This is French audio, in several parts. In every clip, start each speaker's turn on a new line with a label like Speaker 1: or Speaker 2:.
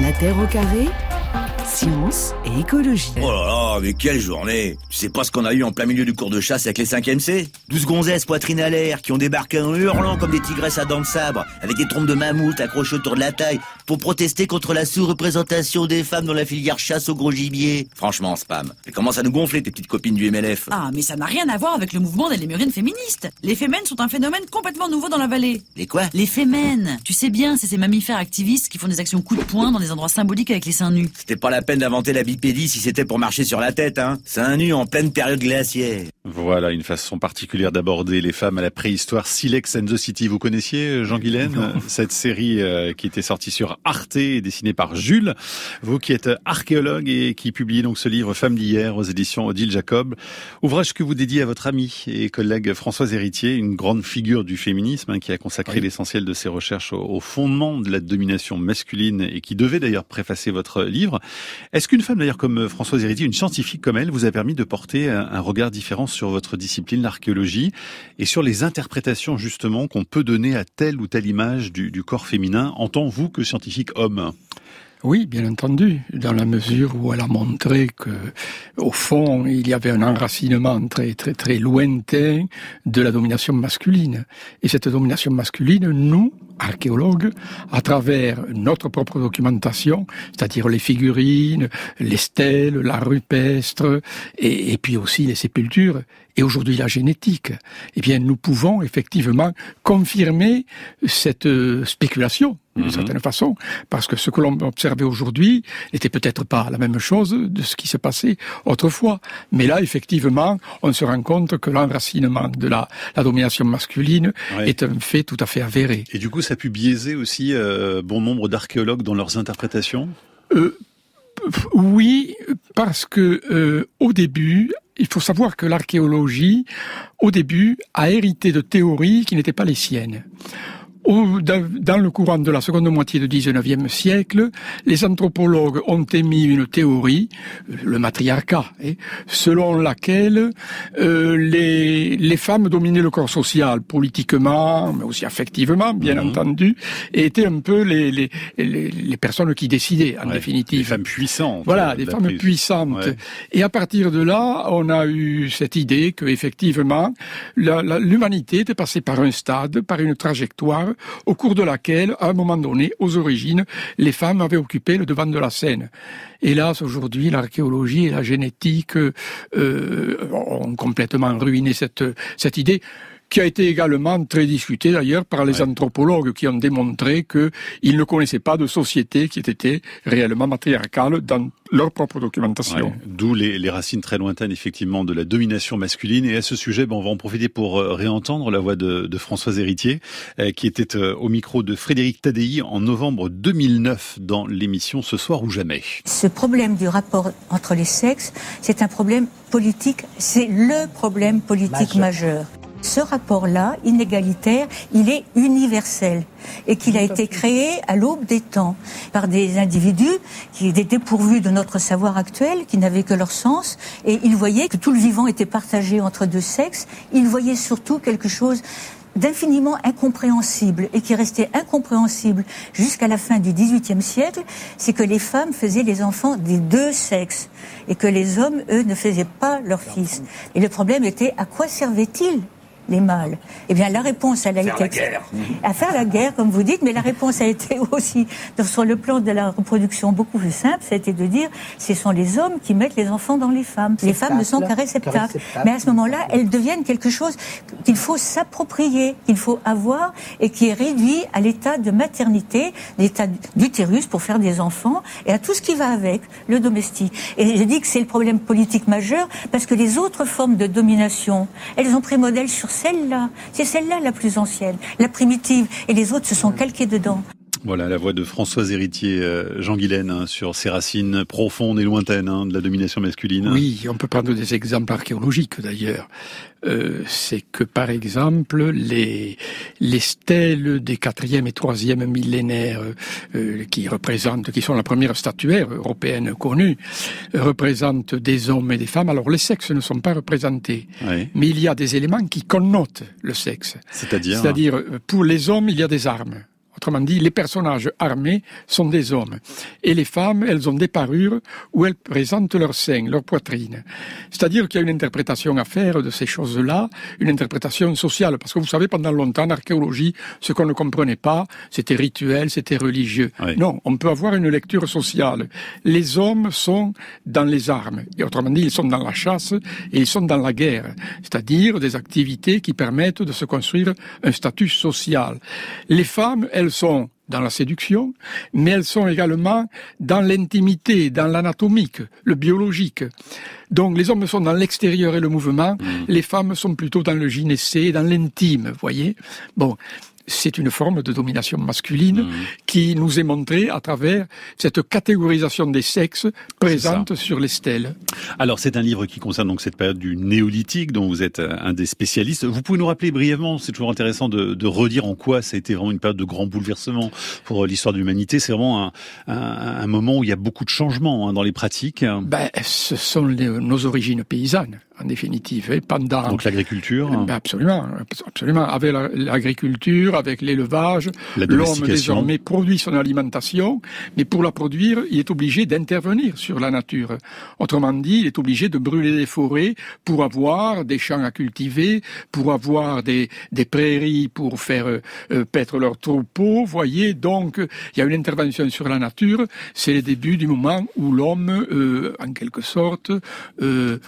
Speaker 1: La Terre au carré Science et écologie.
Speaker 2: Oh là là, mais quelle journée. Tu sais pas ce qu'on a eu en plein milieu du cours de chasse avec les 5e C? 12 gonzesses poitrine à l'air qui ont débarqué en hurlant comme des tigresses à dents de sabre, avec des trompes de mammouth accrochées autour de la taille, pour protester contre la sous-représentation des femmes dans la filière chasse au gros gibier. Franchement, spam, elles commencent à nous gonfler tes petites copines du MLF.
Speaker 3: Ah, mais ça n'a rien à voir avec le mouvement des lémurines féministes. Les fémènes sont un phénomène complètement nouveau dans la vallée.
Speaker 2: Les quoi?
Speaker 3: Les fémènes. Tu sais bien, c'est ces mammifères activistes qui font des actions coup de poing dans des endroits symboliques avec les seins nus.
Speaker 2: C'était pas la peine d'inventer la bipédie si c'était pour marcher sur la tête, hein. C'est un nu en pleine période glaciaire.
Speaker 4: Voilà une façon particulière d'aborder les femmes à la préhistoire. Silex and the City, vous connaissiez Jean Guilaine Cette série euh, qui était sortie sur Arte et dessinée par Jules. Vous qui êtes archéologue et qui publiez donc ce livre Femmes d'hier aux éditions Odile Jacob. Ouvrage que vous dédiez à votre amie et collègue Françoise Héritier, une grande figure du féminisme hein, qui a consacré l'essentiel de ses recherches au, au fondement de la domination masculine et qui devait d'ailleurs préfacer votre livre. Est-ce qu'une femme d'ailleurs comme Françoise Héritier, une scientifique comme elle, vous a permis de porter un, un regard différent sur votre discipline, l'archéologie, et sur les interprétations justement qu'on peut donner à telle ou telle image du, du corps féminin? En tant vous que scientifique
Speaker 5: oui, bien entendu, dans la mesure où elle a montré que, au fond, il y avait un enracinement très, très, très lointain de la domination masculine. Et cette domination masculine, nous, archéologues, à travers notre propre documentation, c'est-à-dire les figurines, les stèles, l'art rupestre, et puis aussi les sépultures, et aujourd'hui la génétique, eh bien, nous pouvons effectivement confirmer cette euh, spéculation d'une
Speaker 4: Mhm.
Speaker 5: certaine façon, parce que ce que l'on observait aujourd'hui n'était peut-être pas la même chose de ce qui se passait autrefois. Mais là, effectivement, on se rend compte que l'enracinement de la, la domination masculine
Speaker 4: Ouais.
Speaker 5: est un fait tout à fait avéré.
Speaker 4: Et du coup, ça a pu biaiser aussi euh, bon nombre d'archéologues dans leurs interprétations?
Speaker 5: Euh, oui, parce que euh, au début, il faut savoir que l'archéologie, au début, a hérité de théories qui n'étaient pas les siennes. Au- dans, dans le courant de la seconde moitié du XIXe siècle, les anthropologues ont émis une théorie, euh, le matriarcat, hein, selon laquelle euh, les, les femmes dominaient le corps social, politiquement, mais aussi affectivement, bien
Speaker 4: Mhm.
Speaker 5: entendu, et étaient un peu les, les, les, les personnes qui décidaient, en
Speaker 4: Ouais,
Speaker 5: définitive.
Speaker 4: Des femmes puissantes.
Speaker 5: Voilà,
Speaker 4: euh,
Speaker 5: des
Speaker 4: d'après-
Speaker 5: femmes puissantes.
Speaker 4: Ouais.
Speaker 5: Et à partir de là, on a eu cette idée que effectivement, l'humanité était passée par un stade, par une trajectoire, au cours de laquelle, à un moment donné, aux origines, les femmes avaient occupé le devant de la scène. Hélas, aujourd'hui, l'archéologie et la génétique euh, ont complètement ruiné cette, cette idée qui a été également très discutée d'ailleurs par les
Speaker 4: Ouais.
Speaker 5: anthropologues qui ont démontré qu'ils ne connaissaient pas de société qui était réellement matriarcale dans leur propre documentation.
Speaker 4: Ouais, D'où les, les racines très lointaines effectivement de la domination masculine. Et à ce sujet, ben, on va en profiter pour euh, réentendre la voix de, de Françoise Héritier, euh, qui était euh, au micro de Frédéric Tadei en novembre 2009 dans l'émission Ce soir ou jamais.
Speaker 6: Ce problème du rapport entre les sexes, c'est un problème politique, c'est le problème politique majeur. Ce rapport-là, inégalitaire, il est universel et qu'il a été créé à l'aube des temps par des individus qui étaient dépourvus de notre savoir actuel, qui n'avaient que leur sens, et ils voyaient que tout le vivant était partagé entre deux sexes. Ils voyaient surtout quelque chose d'infiniment incompréhensible et qui restait incompréhensible jusqu'à la fin du XVIIIe siècle, c'est que les femmes faisaient les enfants des deux sexes et que les hommes, eux, ne faisaient pas leurs fils. Et le problème était à quoi servait-il les mâles Eh bien, la réponse, elle a été à faire la guerre, comme vous dites, mais la réponse a été aussi, sur le plan de la reproduction, beaucoup plus simple, c'était de dire, ce sont les hommes qui mettent les enfants dans les femmes. Les femmes ne sont qu'un réceptacle. Mais à ce moment-là, elles deviennent quelque chose qu'il faut s'approprier, qu'il faut avoir, et qui est réduit à l'état de maternité, l'état d'utérus pour faire des enfants, et à tout ce qui va avec, le domestique. Et je dis que c'est le problème politique majeur, parce que les autres formes de domination, elles ont pris modèle sur celle-là. C'est celle-là la plus ancienne, la primitive, et les autres se sont calqués dedans.
Speaker 4: Voilà la voix de Françoise Héritier, euh, Jean Guilaine, hein, sur ces racines profondes et lointaines hein, de la domination masculine.
Speaker 5: Oui, on peut prendre des exemples archéologiques d'ailleurs. Euh, c'est que par exemple les les stèles des quatrième et troisième millénaires euh, qui représentent, qui sont la première statuaire européenne connue, euh, représentent des hommes et des femmes. Alors les sexes ne sont pas représentés,
Speaker 4: Ouais.
Speaker 5: mais il y a des éléments qui connotent le sexe.
Speaker 4: C'est-à-dire
Speaker 5: C'est-à-dire, euh, pour les hommes, il y a des armes. Autrement dit, les personnages armés sont des hommes. Et les femmes, elles ont des parures où elles présentent leur sein, leur poitrine. C'est-à-dire qu'il y a une interprétation à faire de ces choses-là, une interprétation sociale. Parce que vous savez, pendant longtemps, en archéologie, ce qu'on ne comprenait pas, c'était rituel, c'était religieux. Non, on peut avoir une lecture sociale. Les hommes sont dans les armes. Et autrement dit, ils sont dans la chasse et ils sont dans la guerre. C'est-à-dire des activités qui permettent de se construire un statut social. Les femmes, elles sont dans la séduction, mais elles sont également dans l'intimité, dans l'anatomique, le biologique. Donc les hommes sont dans l'extérieur et le mouvement, mmh. les femmes sont plutôt dans le gynécée, dans l'intime, voyez. Bon, c'est une forme de domination masculine mmh. qui nous est montrée à travers cette catégorisation des sexes présente sur les stèles.
Speaker 4: Alors c'est un livre qui concerne donc cette période du néolithique dont vous êtes euh, un des spécialistes. Vous pouvez nous rappeler brièvement, c'est toujours intéressant de, de, redire en quoi ça a été vraiment une période de grand bouleversement pour euh, l'histoire de l'humanité. C'est vraiment un, un, un, moment où il y a beaucoup de changements hein, dans les pratiques.
Speaker 5: Ben, ce sont nos origines paysannes en définitive. Et pendant
Speaker 4: donc l'agriculture.
Speaker 5: Ben absolument, absolument. Avec l'agriculture, avec l'élevage, l'homme désormais produit son alimentation, mais pour la produire, il est obligé d'intervenir sur la nature. Autrement dit, il est obligé de brûler des forêts pour avoir des champs à cultiver, pour avoir des, des prairies pour faire euh, paître leurs troupeaux. Voyez, donc il y a une intervention sur la nature. C'est le début du moment où l'homme, euh, en quelque sorte, euh,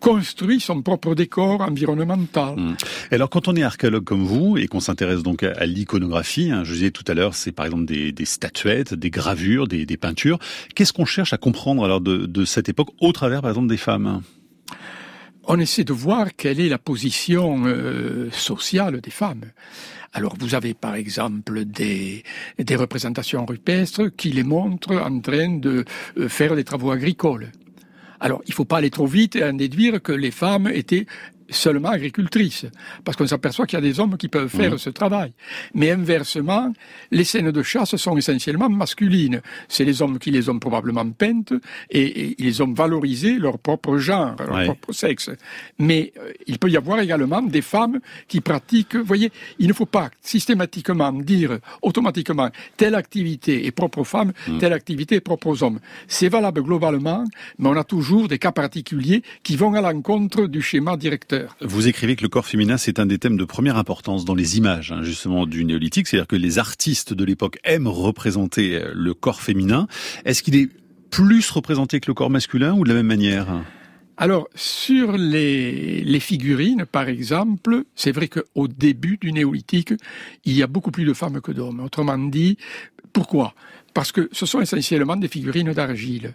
Speaker 5: construit son propre décor environnemental.
Speaker 4: Mmh. Alors quand on est archéologue comme vous et qu'on s'intéresse donc à, l'iconographie, hein, je disais tout à l'heure, c'est par exemple des, des, statuettes, des gravures, des, des peintures. Qu'est-ce qu'on cherche à comprendre alors de, de cette époque au travers par exemple des femmes?
Speaker 5: On essaie de voir quelle est la position euh, sociale des femmes. Alors vous avez par exemple des, des représentations rupestres qui les montrent en train de euh, faire des travaux agricoles. Alors, il ne faut pas aller trop vite et en déduire que les femmes étaient seulement agricultrices, parce qu'on s'aperçoit qu'il y a des hommes qui peuvent faire ce travail. Mais inversement, les scènes de chasse sont essentiellement masculines. C'est les hommes qui les ont probablement peintes et, ils ont valorisé leur propre genre, leur propre sexe. Mais euh, il peut y avoir également des femmes qui pratiquent. Vous voyez, il ne faut pas systématiquement dire automatiquement telle activité est propre aux femmes, mm. telle activité est propre aux hommes. C'est valable globalement, mais on a toujours des cas particuliers qui vont à l'encontre du schéma directeur.
Speaker 4: Vous écrivez que le corps féminin, c'est un des thèmes de première importance dans les images, hein, justement, du néolithique. C'est-à-dire que les artistes de l'époque aiment représenter euh, le corps féminin. Est-ce qu'il est plus représenté que le corps masculin ou de la même manière?
Speaker 5: Alors, sur les, les, figurines, par exemple, c'est vrai qu'au début du néolithique, il y a beaucoup plus de femmes que d'hommes. Autrement dit, pourquoi? Parce que ce sont essentiellement des figurines d'argile.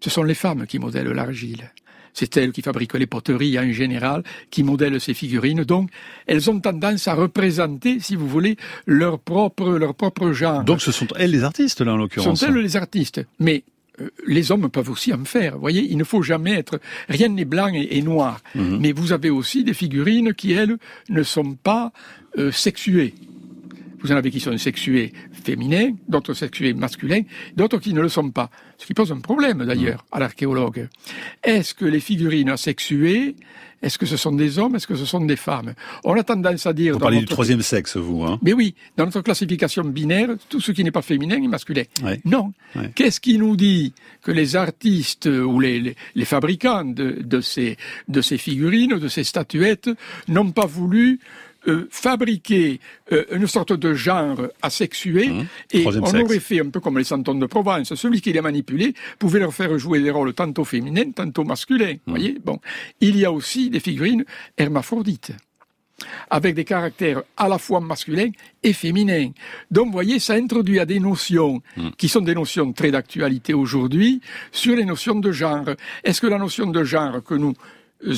Speaker 5: Ce sont les femmes qui modèlent l'argile c'est elles qui fabriquent les poteries en général, qui modèlent ces figurines. Donc, elles ont tendance à représenter, si vous voulez, leur propre, leur propre genre.
Speaker 4: Donc, ce sont elles les artistes, là, en l'occurrence.
Speaker 5: Sont elles les artistes. Mais euh, les hommes peuvent aussi en faire. Vous voyez, il ne faut jamais être rien n'est blanc et, noir. Mhm. Mais vous avez aussi des figurines qui elles ne sont pas euh, sexuées. Vous en avez qui sont sexués féminins, d'autres sexués masculins, d'autres qui ne le sont pas. Ce qui pose un problème d'ailleurs à l'archéologue. Est-ce que les figurines asexuées, est-ce que ce sont des hommes, est-ce que ce sont des femmes? On a tendance à dire...
Speaker 4: Vous parlez du troisième sexe, vous. Hein?
Speaker 5: Mais oui, dans notre classification binaire, tout ce qui n'est pas féminin est masculin. Non. Qu'est-ce qui nous dit que les artistes ou les, les, fabricants de, de, ces, de ces figurines, de ces statuettes, n'ont pas voulu euh, fabriquer euh, une sorte de genre asexué mmh. et on aurait fait un peu comme les santons de Provence. Celui qui les manipulait pouvait leur faire jouer des rôles tantôt féminins, tantôt masculins. Mmh. Voyez, bon, il y a aussi des figurines hermaphrodites avec des caractères à la fois masculins et féminins. Donc, vous voyez, ça introduit à des notions mmh. qui sont des notions très d'actualité aujourd'hui sur les notions de genre. Est-ce que la notion de genre que nous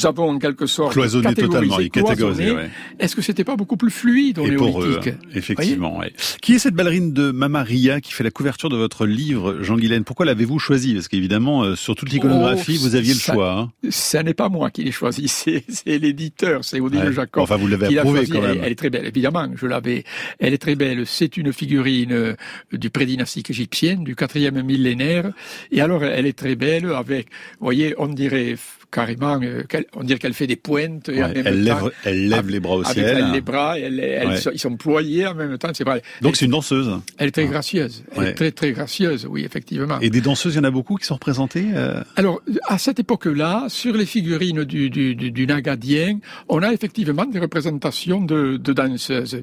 Speaker 5: avons en quelque sorte
Speaker 4: cloisonné totalement, catégorisé.
Speaker 5: Est-ce que c'était pas beaucoup plus fluide au néolithique
Speaker 4: eux, Effectivement. Ouais. Qui est cette ballerine de Mamaria qui fait la couverture de votre livre, Jean Guilaine Pourquoi l'avez-vous choisie? Parce qu'évidemment, euh, sur toute l'iconographie, oh, vous aviez le choix. Hein.
Speaker 5: Ça n'est pas moi qui l'ai choisi, c'est l'éditeur, c'est Odile Jacob.
Speaker 4: Enfin, vous l'avez approuvé quand même.
Speaker 5: Elle, est très belle, évidemment. Je l'avais. Elle est très belle. C'est une figurine euh, du prédynastique égyptien, du quatrième millénaire. Et alors, elle est très belle avec, vous voyez, on dirait carrément, euh, on dirait qu'elle fait des pointes. Et en
Speaker 4: Ouais,
Speaker 5: même
Speaker 4: elle,
Speaker 5: temps,
Speaker 4: lève, elle lève les bras au
Speaker 5: avec
Speaker 4: ciel.
Speaker 5: elle, les bras, elle- elle-
Speaker 4: Ouais.
Speaker 5: sont- ils sont ployés en même temps. C'est.
Speaker 4: Donc c'est une danseuse.
Speaker 5: elle est très gracieuse. Elle
Speaker 4: Ouais.
Speaker 5: est très très gracieuse, oui, effectivement.
Speaker 4: Et des danseuses, il y en a beaucoup qui sont représentées euh,
Speaker 5: Alors, à cette époque-là, sur les figurines du, du, du, du Nagadien, on a effectivement des représentations de, de danseuses.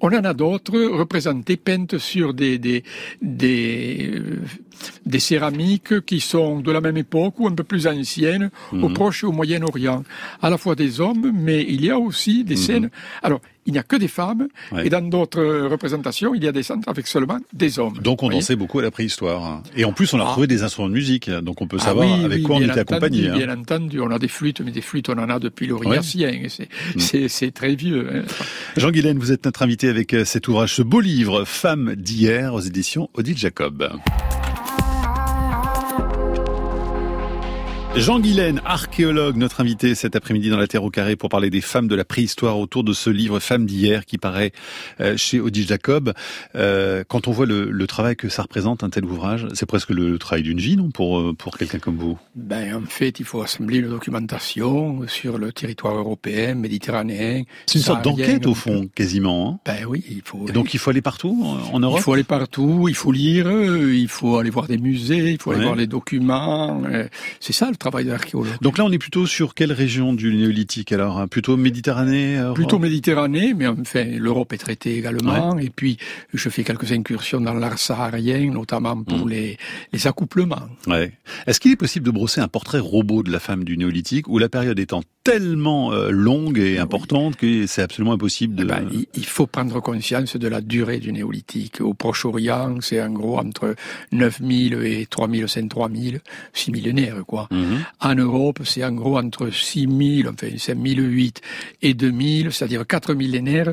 Speaker 5: On en a d'autres représentées, peintes sur des, des, des, euh, des céramiques qui sont de la même époque ou un peu plus anciennes, au Proche et au Moyen-Orient. À la fois des hommes, mais il y a aussi des scènes... Alors, il n'y a que des femmes,
Speaker 4: Ouais.
Speaker 5: et dans d'autres représentations, il y a des scènes avec seulement des hommes.
Speaker 4: Donc on dansait beaucoup à la préhistoire. Et en plus, on a
Speaker 5: Ah.
Speaker 4: retrouvé des instruments de musique. Donc on peut
Speaker 5: Ah
Speaker 4: savoir
Speaker 5: oui,
Speaker 4: avec
Speaker 5: oui,
Speaker 4: quoi on était
Speaker 5: entendu,
Speaker 4: accompagné. hein.
Speaker 5: Bien entendu, on a des flûtes, mais des flûtes, on en a depuis et C'est,
Speaker 4: Mm.
Speaker 5: c'est très vieux. hein.
Speaker 4: Jean Guilaine, vous êtes notre invité avec euh, cet ouvrage, ce beau livre, Femmes d'hier, aux éditions Odile Jacob. Jean Guilaine, archéologue, notre invité cet après-midi dans la Terre au Carré pour parler des femmes de la préhistoire autour de ce livre Femmes d'hier qui paraît euh, chez Odile Jacob. Euh, quand on voit le, le travail que ça représente, un tel ouvrage, c'est presque le, travail d'une vie, non, pour, euh, pour quelqu'un comme vous?
Speaker 5: Ben, en fait, il faut assembler une documentation sur le territoire européen, méditerranéen.
Speaker 4: C'est une sorte d'enquête au fond, quasiment. Hein
Speaker 5: Ben oui, il faut.
Speaker 4: Et donc il faut aller partout en Europe
Speaker 5: il faut aller partout, il faut lire, il faut aller voir des musées, il faut aller voir les documents. C'est ça le travail de l'archéologue.
Speaker 4: Donc là, on est plutôt sur quelle région du néolithique alors hein? Plutôt Méditerranée Europe
Speaker 5: Plutôt Méditerranée, mais enfin, l'Europe est traitée également. Et puis, je fais quelques incursions dans l'art saharien, notamment pour
Speaker 4: Mm.
Speaker 5: les, les accouplements.
Speaker 4: Ouais. Est-ce qu'il est possible de brosser un portrait robot de la femme du néolithique où la période étant tellement euh, longue et importante que c'est absolument impossible de...
Speaker 5: Eh ben, il, faut prendre conscience de la durée du néolithique. Au Proche-Orient, c'est en gros entre 9000 et 3500, 3000, 6 millénaires, quoi.
Speaker 4: Mhm.
Speaker 5: En Europe, c'est en gros entre 6000, enfin 5008 et 2000, c'est-à-dire 4 millénaires.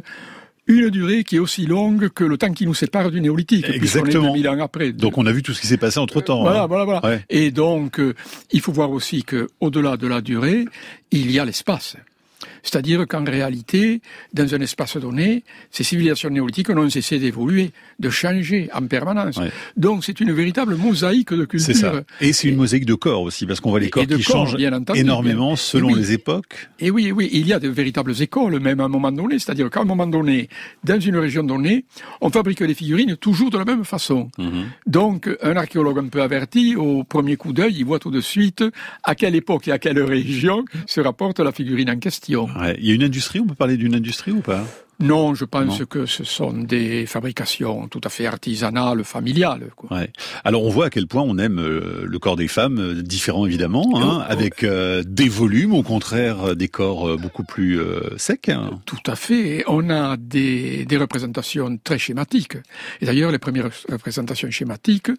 Speaker 5: Une durée qui est aussi longue que le temps qui nous sépare du néolithique. est
Speaker 4: Exactement.
Speaker 5: 2000 ans après.
Speaker 4: Donc on a vu tout ce qui s'est passé entre temps.
Speaker 5: Voilà, voilà, voilà.
Speaker 4: Ouais.
Speaker 5: Et donc, euh, il faut voir aussi que, au-delà de la durée, il y a l'espace. C'est-à-dire qu'en réalité, dans un espace donné, ces civilisations néolithiques n'ont cessé d'évoluer, de changer en permanence.
Speaker 4: Ouais.
Speaker 5: Donc, c'est une véritable mosaïque de culture.
Speaker 4: C'est ça. Et c'est une mosaïque de corps aussi, parce qu'on voit les corps qui
Speaker 5: corps,
Speaker 4: changent
Speaker 5: bien entendu,
Speaker 4: énormément selon
Speaker 5: oui.
Speaker 4: les époques.
Speaker 5: Et oui, oui, il y a de véritables écoles, même à un moment donné. C'est-à-dire qu'à un moment donné, dans une région donnée, on fabrique des figurines toujours de la même façon.
Speaker 4: Mhm.
Speaker 5: Donc, un archéologue un peu averti, au premier coup d'œil, il voit tout de suite à quelle époque et à quelle région se rapporte la figurine en question.
Speaker 4: Ouais. Il y a une industrie, on peut parler d'une industrie ou pas?
Speaker 5: Non, je pense
Speaker 4: Non.
Speaker 5: que ce sont des fabrications tout à fait artisanales, familiales. Quoi.
Speaker 4: Ouais. Alors on voit à quel point on aime euh, le corps des femmes, euh, différent évidemment, hein,
Speaker 5: Oh, oh.
Speaker 4: avec euh, des volumes, au contraire des corps beaucoup plus euh, secs. hein.
Speaker 5: Tout à fait. On a des, des représentations très schématiques. Et d'ailleurs, les premières représentations schématiques,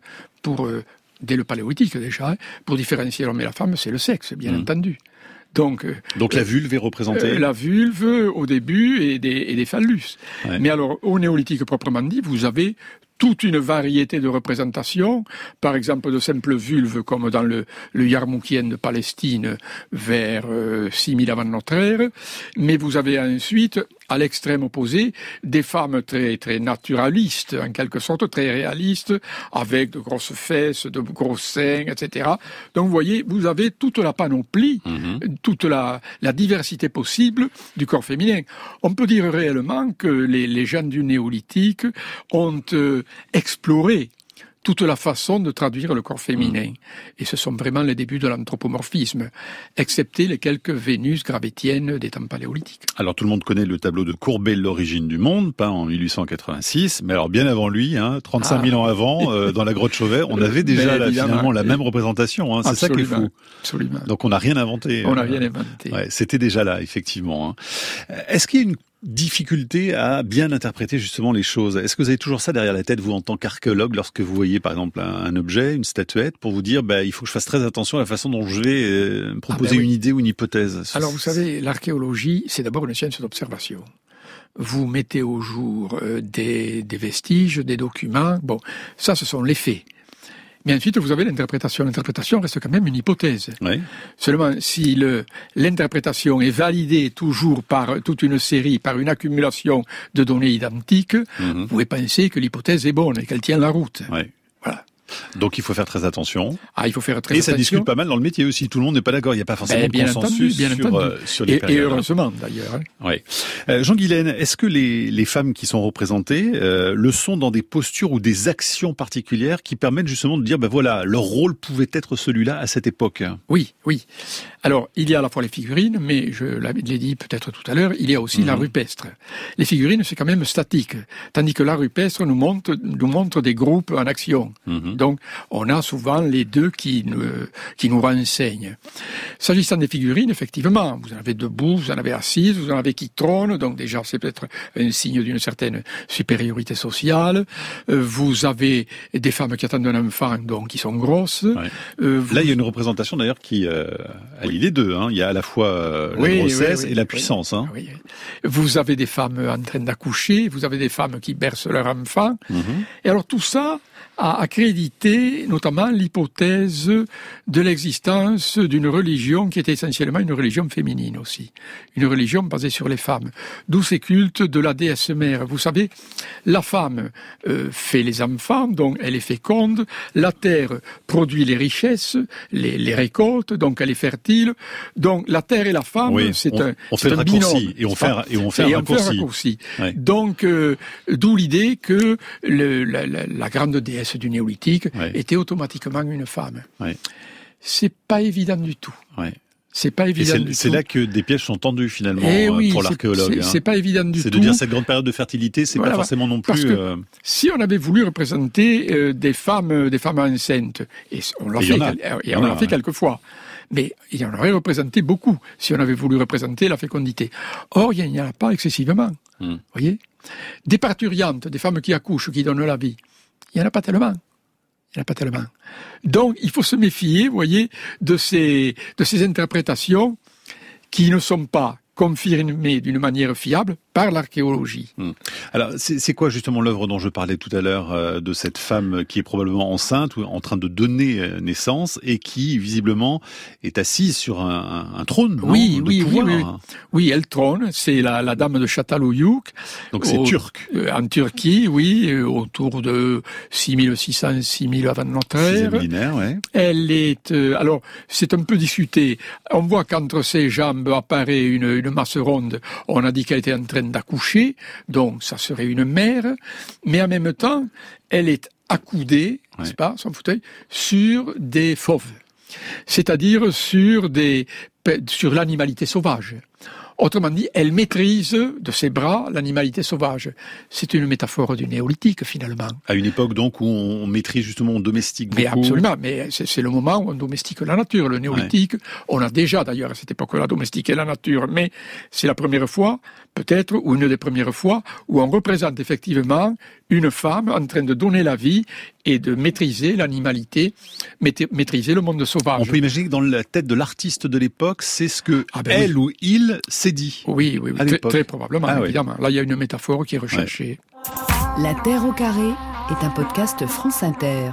Speaker 5: pour euh, dès le paléolithique déjà, pour différencier l'homme et la femme, c'est le sexe, bien
Speaker 4: Mm.
Speaker 5: entendu. Donc, euh,
Speaker 4: Donc la vulve est représentée.
Speaker 5: Euh, la vulve au début et des, et des phallus.
Speaker 4: Ouais.
Speaker 5: Mais alors, au néolithique proprement dit, vous avez toute une variété de représentations, par exemple de simples vulves comme dans le, le Yarmoukien de Palestine vers euh, 6000 avant notre ère, mais vous avez ensuite, à l'extrême opposé, des femmes très, très naturalistes, en quelque sorte très réalistes, avec de grosses fesses, de gros seins, etc. Donc vous voyez, vous avez toute la panoplie
Speaker 4: Mhm.
Speaker 5: toute la, la diversité possible du corps féminin. On peut dire réellement que les, les gens du néolithique ont euh, exploré toute la façon de traduire le corps féminin. Et ce sont vraiment les débuts de l'anthropomorphisme, excepté les quelques Vénus gravétiennes des temps paléolithiques.
Speaker 4: Alors tout le monde connaît le tableau de Courbet, l'origine du monde, peint en 1886, mais alors bien avant lui, hein, 35 000 ans avant, euh, dans la grotte Chauvet, on avait déjà là, finalement la même représentation. Hein, c'est ça qui est fou.
Speaker 5: Absolument.
Speaker 4: Donc on n'a rien inventé.
Speaker 5: On n'a rien inventé.
Speaker 4: Ouais, c'était déjà là, effectivement. hein. Est-ce qu'il y a une difficulté à bien interpréter justement les choses Est-ce que vous avez toujours ça derrière la tête, vous, en tant qu'archéologue, lorsque vous voyez par exemple un, un objet, une statuette, pour vous dire, bah, il faut que je fasse très attention à la façon dont je vais euh, proposer
Speaker 5: Ah ben oui.
Speaker 4: une idée ou une hypothèse?
Speaker 5: Alors vous savez, l'archéologie, c'est d'abord une science d'observation. Vous mettez au jour euh, des, des vestiges, des documents. Bon, ça, ce sont les faits. Mais ensuite, vous avez l'interprétation. L'interprétation reste quand même une hypothèse.
Speaker 4: Ouais.
Speaker 5: Seulement, si l'interprétation est validée toujours par toute une série, par une accumulation de données identiques,
Speaker 4: Mhm.
Speaker 5: vous pouvez penser que l'hypothèse est bonne et qu'elle tient la route.
Speaker 4: Ouais. Donc il faut faire très attention.
Speaker 5: Ah, il faut faire très
Speaker 4: et
Speaker 5: attention.
Speaker 4: ça discute pas mal dans le métier aussi. Tout le monde n'est pas d'accord. Il n'y a pas forcément
Speaker 5: Ben,
Speaker 4: de consensus
Speaker 5: entendu, bien
Speaker 4: sur,
Speaker 5: entendu.
Speaker 4: euh, sur les
Speaker 5: Et, et
Speaker 4: périodes.
Speaker 5: heureusement d'ailleurs. hein.
Speaker 4: Ouais. Euh, Jean Guilaine, est-ce que les, les femmes qui sont représentées euh, le sont dans des postures ou des actions particulières qui permettent justement de dire, ben voilà, leur rôle pouvait être celui-là à cette époque?
Speaker 5: Oui, oui. Alors, il y a à la fois les figurines, mais je l'ai dit peut-être tout à l'heure, il y a aussi la rupestre. Les figurines, c'est quand même statique, tandis que la rupestre nous montre, nous montre des groupes en action.
Speaker 4: Mhm.
Speaker 5: Donc, on a souvent les deux qui nous, qui nous renseignent. S'agissant des figurines, effectivement, vous en avez debout, vous en avez assises, vous en avez qui trônent, donc déjà, c'est peut-être un signe d'une certaine supériorité sociale. Euh, vous avez des femmes qui attendent un enfant, donc qui sont grosses.
Speaker 4: Ouais.
Speaker 5: Euh, vous-
Speaker 4: Là, il y a une représentation d'ailleurs qui euh, allie les deux. Hein. Il y a à la fois euh, la
Speaker 5: Oui,
Speaker 4: grossesse
Speaker 5: oui,
Speaker 4: et la puissance. Hein.
Speaker 5: Oui. Vous avez des femmes en train d'accoucher, vous avez des femmes qui bercent leur enfant.
Speaker 4: Mhm.
Speaker 5: Et alors tout ça a accrédité notamment l'hypothèse de l'existence d'une religion qui était essentiellement une religion féminine aussi. Une religion basée sur les femmes. D'où ces cultes de la déesse mère. Vous savez, la femme euh, fait les enfants, donc elle est féconde. La terre produit les richesses, les, les récoltes, donc elle est fertile. Donc la terre et la femme,
Speaker 4: Oui,
Speaker 5: c'est un
Speaker 4: on fait
Speaker 5: un
Speaker 4: raccourci et on fait un- et on fait un
Speaker 5: et
Speaker 4: raccourci.
Speaker 5: raccourci.
Speaker 4: Ouais.
Speaker 5: Donc, euh, d'où l'idée que le- la, la- la grande déesse du néolithique
Speaker 4: Ouais.
Speaker 5: était automatiquement une femme.
Speaker 4: Ouais.
Speaker 5: C'est pas évident du tout.
Speaker 4: Ouais.
Speaker 5: C'est pas évident
Speaker 4: c'est c'est là que des pièges sont tendus finalement
Speaker 5: Eh
Speaker 4: euh,
Speaker 5: oui,
Speaker 4: pour
Speaker 5: c'est-
Speaker 4: l'archéologue.
Speaker 5: c'est-
Speaker 4: hein.
Speaker 5: C'est pas évident du
Speaker 4: C'est
Speaker 5: tout.
Speaker 4: de dire cette grande période de fertilité, c'est
Speaker 5: Voilà,
Speaker 4: pas forcément non plus. euh,
Speaker 5: Si on avait voulu représenter euh, des femmes, euh, des femmes enceintes, et on l'a fait, et on l'a fait
Speaker 4: ouais.
Speaker 5: quelques fois. Mais il y en aurait représenté beaucoup si on avait voulu représenter la fécondité. Or, il n'y en a pas excessivement.
Speaker 4: Hmm.
Speaker 5: voyez? Des parturiantes, des femmes qui accouchent, qui donnent la vie, il n'y en a pas tellement. Il n'y a pas tellement. Donc, il faut se méfier, vous voyez, de ces interprétations qui ne sont pas confirmées d'une manière fiable par l'archéologie.
Speaker 4: Alors, c'est quoi justement l'œuvre dont je parlais tout à l'heure euh, de cette femme qui est probablement enceinte ou en train de donner euh, naissance et qui visiblement est assise sur un, trône non,
Speaker 5: Oui,
Speaker 4: de
Speaker 5: oui, oui, oui, elle trône, c'est la, la dame de Châtalouyuk.
Speaker 4: Donc c'est turc.
Speaker 5: euh, En Turquie, oui, euh, autour de 6600, 6000 avant notre ère.
Speaker 4: millénaire, ouais.
Speaker 5: Elle est, alors, c'est un peu discuté. On voit qu'entre ses jambes apparaît une, une masse ronde. On a dit qu'elle était en train d'accoucher, donc ça serait une mère. Mais en même temps, elle est accoudée,
Speaker 4: Ouais.
Speaker 5: n'est-ce pas, son fauteuil, sur des fauves. C'est-à-dire sur des, sur l'animalité sauvage. Autrement dit, elle maîtrise de ses bras l'animalité sauvage. C'est une métaphore du néolithique, finalement.
Speaker 4: À une époque donc où on maîtrise justement, on domestique
Speaker 5: Mais
Speaker 4: beaucoup.
Speaker 5: absolument, mais c'est le moment où on domestique la nature. Le néolithique, on a déjà d'ailleurs à cette époque-là domestiqué la nature, mais c'est la première fois, peut-être, ou une des premières fois, où on représente effectivement une femme en train de donner la vie et de maîtriser l'animalité, maît- maîtriser le monde sauvage.
Speaker 4: On peut imaginer que dans la tête de l'artiste de l'époque, c'est ce que
Speaker 5: Ah ben
Speaker 4: elle ou il s'est dit.
Speaker 5: Oui, oui, oui,
Speaker 4: À
Speaker 5: très, probablement,
Speaker 4: Ah oui.
Speaker 5: évidemment. Là, il y a une métaphore qui est recherchée.
Speaker 1: La Terre au carré est un podcast France Inter.